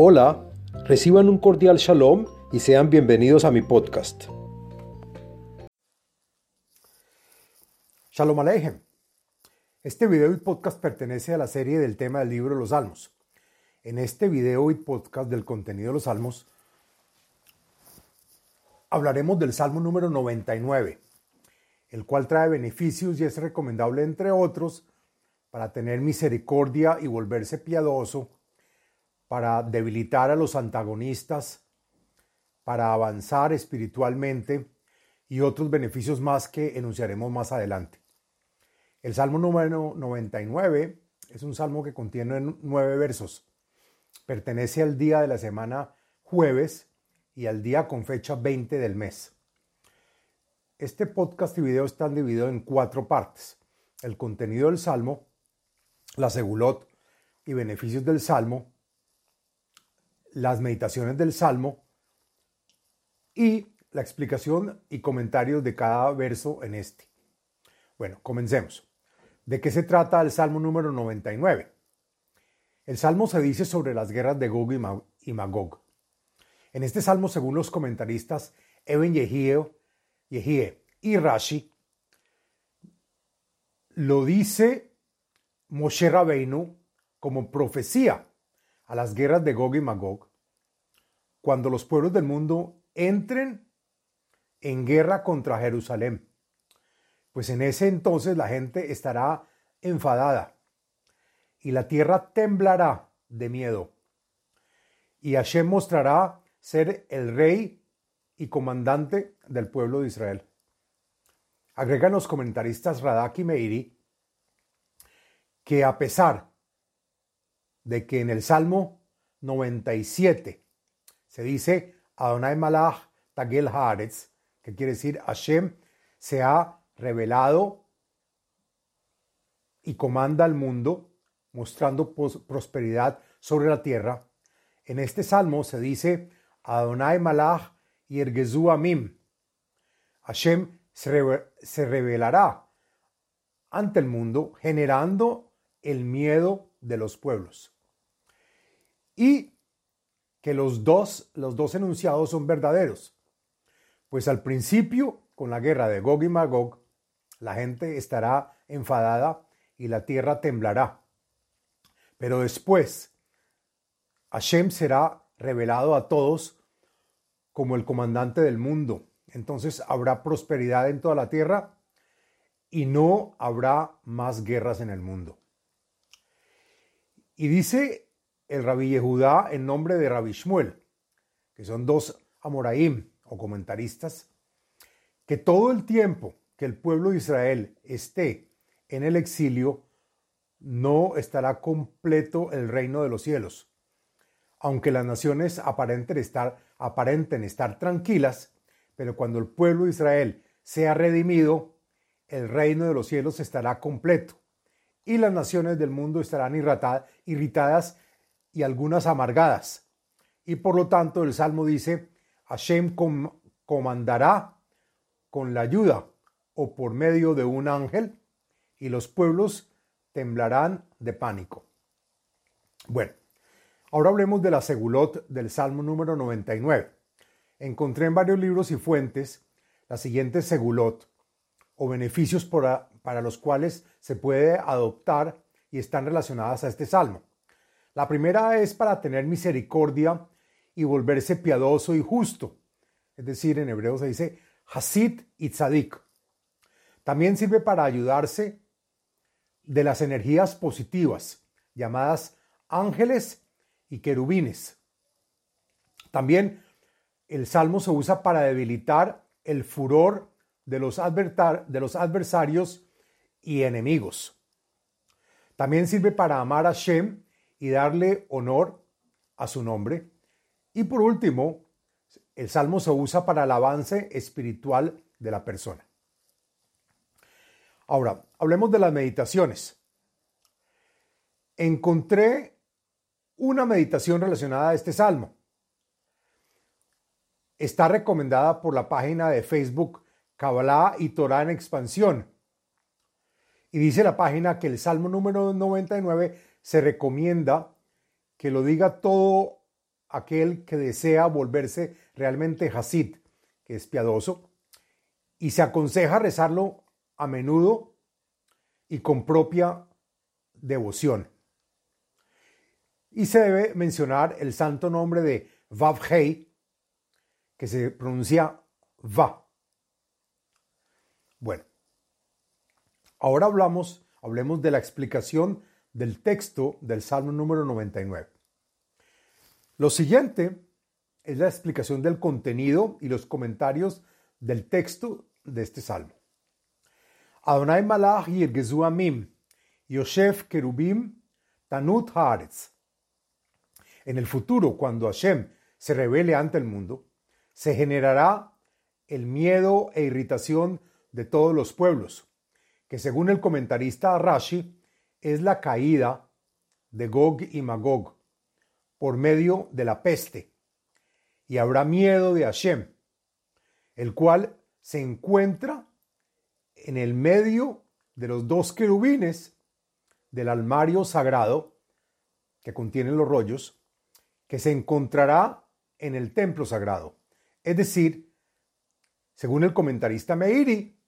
Hola, reciban un cordial shalom y sean bienvenidos a mi podcast. Shalom Aleichem. Este video y podcast pertenece a la serie del tema del libro de los Salmos. En este video y podcast del contenido de los Salmos hablaremos del Salmo número 99, el cual trae beneficios y es recomendable, entre otros, para tener misericordia y volverse piadoso para debilitar a los antagonistas, para avanzar espiritualmente y otros beneficios más que enunciaremos más adelante. El Salmo número 99 es un salmo que contiene nueve versos. Pertenece al día de la semana jueves y al día con fecha 20 del mes. Este podcast y video están divididos en cuatro partes. El contenido del salmo, la segulot y beneficios del salmo, las meditaciones del Salmo y la explicación y comentarios de cada verso en este. Bueno, comencemos. ¿De qué se trata el Salmo número 99? El Salmo se dice sobre las guerras de Gog y Magog. En este Salmo, según los comentaristas Eben Yehie, y Rashi, lo dice Moshe Rabbeinu como profecía a las guerras de Gog y Magog, cuando los pueblos del mundo entren en guerra contra Jerusalén. Pues en ese entonces la gente estará enfadada y la tierra temblará de miedo. Y Hashem mostrará ser el rey y comandante del pueblo de Israel. Agregan los comentaristas Radak y Meiri que a pesar de que en el Salmo 97 se dice Adonai Malach Tagel Haaretz, que quiere decir Hashem se ha revelado y comanda al mundo, mostrando prosperidad sobre la tierra. En este salmo se dice Adonai Malach Yergezu Amim. Hashem se revelará ante el mundo, generando el miedo de los pueblos. Y que los dos, los dos enunciados son verdaderos. Pues al principio, con la guerra de Gog y Magog, la gente estará enfadada y la tierra temblará. Pero después, Hashem será revelado a todos como el comandante del mundo. Entonces habrá prosperidad en toda la tierra y no habrá más guerras en el mundo. Y dice el rabí Yehudá en nombre de rabí Shmuel, que son dos amoraim o comentaristas, que todo el tiempo que el pueblo de Israel esté en el exilio, no estará completo el reino de los cielos. Aunque las naciones aparenten estar, aparenten estar tranquilas, pero cuando el pueblo de Israel sea redimido, el reino de los cielos estará completo y las naciones del mundo estarán irritadas y algunas amargadas. Y por lo tanto el Salmo dice, Hashem comandará con la ayuda o por medio de un ángel y los pueblos temblarán de pánico. Bueno, ahora hablemos de la segulot del Salmo número 99. Encontré en varios libros y fuentes la siguiente segulot o beneficios para los cuales se puede adoptar y están relacionadas a este salmo. La primera es para tener misericordia y volverse piadoso y justo. Es decir, en hebreo se dice Hasid y Tzadik. También sirve para ayudarse de las energías positivas, llamadas ángeles y querubines. También el salmo se usa para debilitar el furor de los, de los adversarios y enemigos. También sirve para amar a Shem y darle honor a su nombre. Y por último, el salmo se usa para el avance espiritual de la persona. Ahora, hablemos de las meditaciones. Encontré una meditación relacionada a este salmo. Está recomendada por la página de Facebook Kabbalah y Torah en expansión. Y dice la página que el salmo número 99 se recomienda que lo diga todo aquel que desea volverse realmente Hasid, que es piadoso, y se aconseja rezarlo a menudo y con propia devoción. Y se debe mencionar el santo nombre de Vavhei, que se pronuncia Va. Bueno, ahora hablamos, hablemos de la explicación del texto del Salmo número 99. Lo siguiente es la explicación del contenido y los comentarios del texto de este salmo. Adonai Malach Yirgezu Amim, Yosef Kerubim, Tanut Haaretz. En el futuro, cuando Hashem se revele ante el mundo, se generará el miedo e irritación de todos los pueblos, que según el comentarista Rashi, es la caída de Gog y Magog, por medio de la peste, y habrá miedo de Hashem, el cual se encuentra en el medio de los dos querubines del almario sagrado que contienen los rollos, que se encontrará en el templo sagrado. Es decir, según el comentarista Meiri,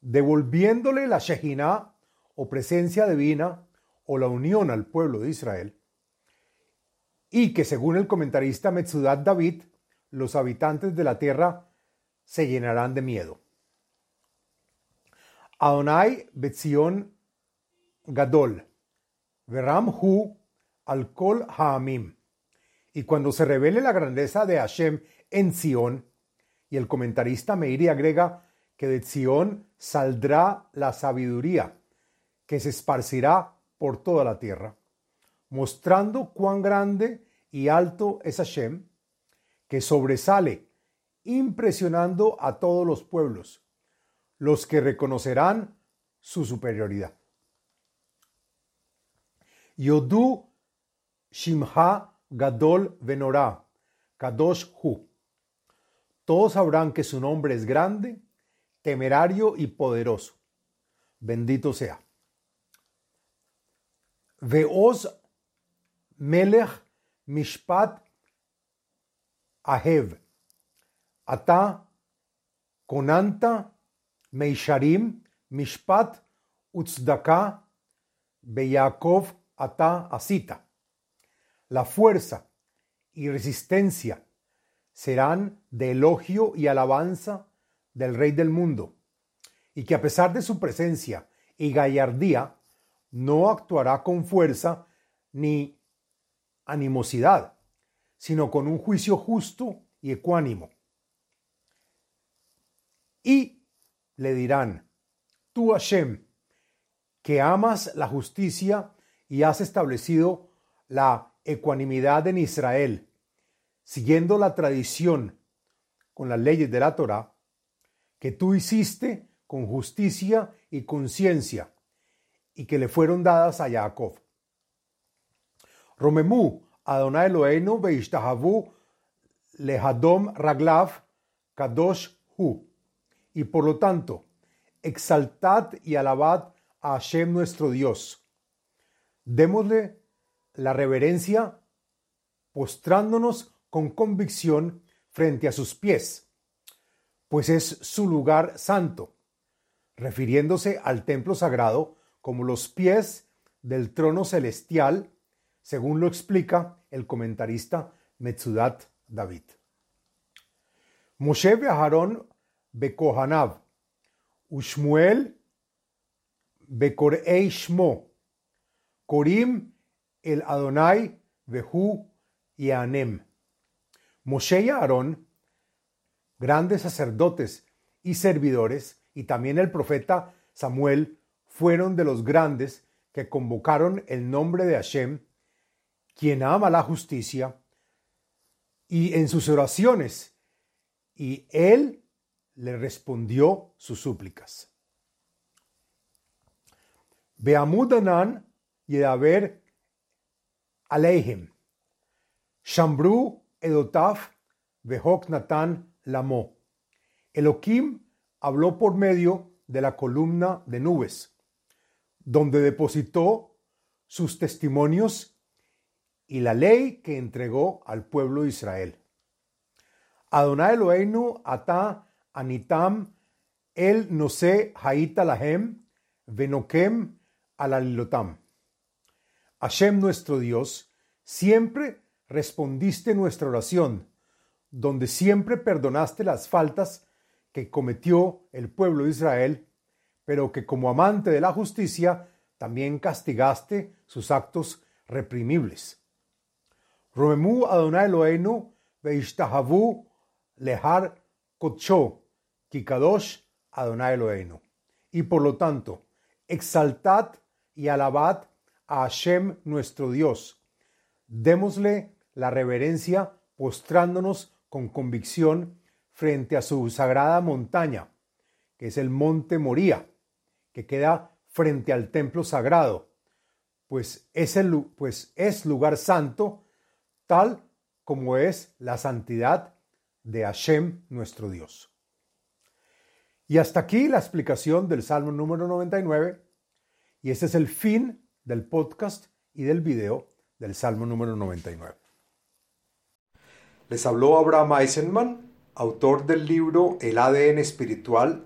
devolviéndole la Shekinah o presencia divina o la unión al pueblo de Israel, y que según el comentarista Metzudat David, los habitantes de la tierra se llenarán de miedo. Adonai Betzion Gadol, Veram Hu al Kol Haamim. Y cuando se revele la grandeza de Hashem en Sion, y el comentarista Meiri agrega que de Sion saldrá la sabiduría, que se esparcirá por toda la tierra mostrando cuán grande y alto es Hashem, que sobresale, impresionando a todos los pueblos, los que reconocerán su superioridad. Yodu Shimha Gadol Venorah, Kadosh Hu. Todos sabrán que su nombre es grande, temerario y poderoso. Bendito sea. Veos Melech Mishpat Ahev. Ata Konanta Meisharim Mishpat Utzdaka Beyakov Ata Asita. La fuerza y resistencia serán de elogio y alabanza del Rey del mundo, y que a pesar de su presencia y gallardía, no actuará con fuerza ni animosidad, sino con un juicio justo y ecuánimo. Y le dirán, tú Hashem, que amas la justicia y has establecido la ecuanimidad en Israel, siguiendo la tradición con las leyes de la Torah, que tú hiciste con justicia y conciencia, y que le fueron dadas a Jacob. Romemu Adonai Eloheinu veishtahavu lehadom raglav kadosh hu. Y por lo tanto, exaltad y alabad a Hashem nuestro Dios. Démosle la reverencia postrándonos con convicción frente a sus pies, pues es su lugar santo, refiriéndose al templo sagrado como los pies del trono celestial según lo explica el comentarista Metzudat David. Moshe Aharon Bekohanav, Ushmuel Bekorei Shmo, Korim el Adonai Behu y. Moshe y Aarón, grandes sacerdotes y servidores, y también el profeta Samuel, fueron de los grandes que convocaron el nombre de Hashem quien ama la justicia, y en sus oraciones, y él le respondió sus súplicas. Beamudanan y haber Aleihim, Shambru Edotaf Behok Natan Lamo. Elohim habló por medio de la columna de nubes, donde depositó sus testimonios y la ley que entregó al pueblo de Israel. Adonai Eloheinu ata anitam el nose haita lahem venokem alalilotam. Hashem nuestro Dios, siempre respondiste nuestra oración, donde siempre perdonaste las faltas que cometió el pueblo de Israel, pero que como amante de la justicia también castigaste sus actos reprimibles. Romemu Adonai Eloheinu veishtahavu lehar kocho kikadosh Adonai Eloheinu. Y por lo tanto, exaltad y alabad a Hashem nuestro Dios. Démosle la reverencia postrándonos con convicción frente a su sagrada montaña, que es el monte Moría, que queda frente al templo sagrado, pues es, el, pues es lugar santo, tal como es la santidad de Hashem nuestro Dios. Y hasta aquí la explicación del Salmo número 99, y este es el fin del podcast y del video del Salmo número 99. Les habló Abraham Eisenman, autor del libro El ADN espiritual,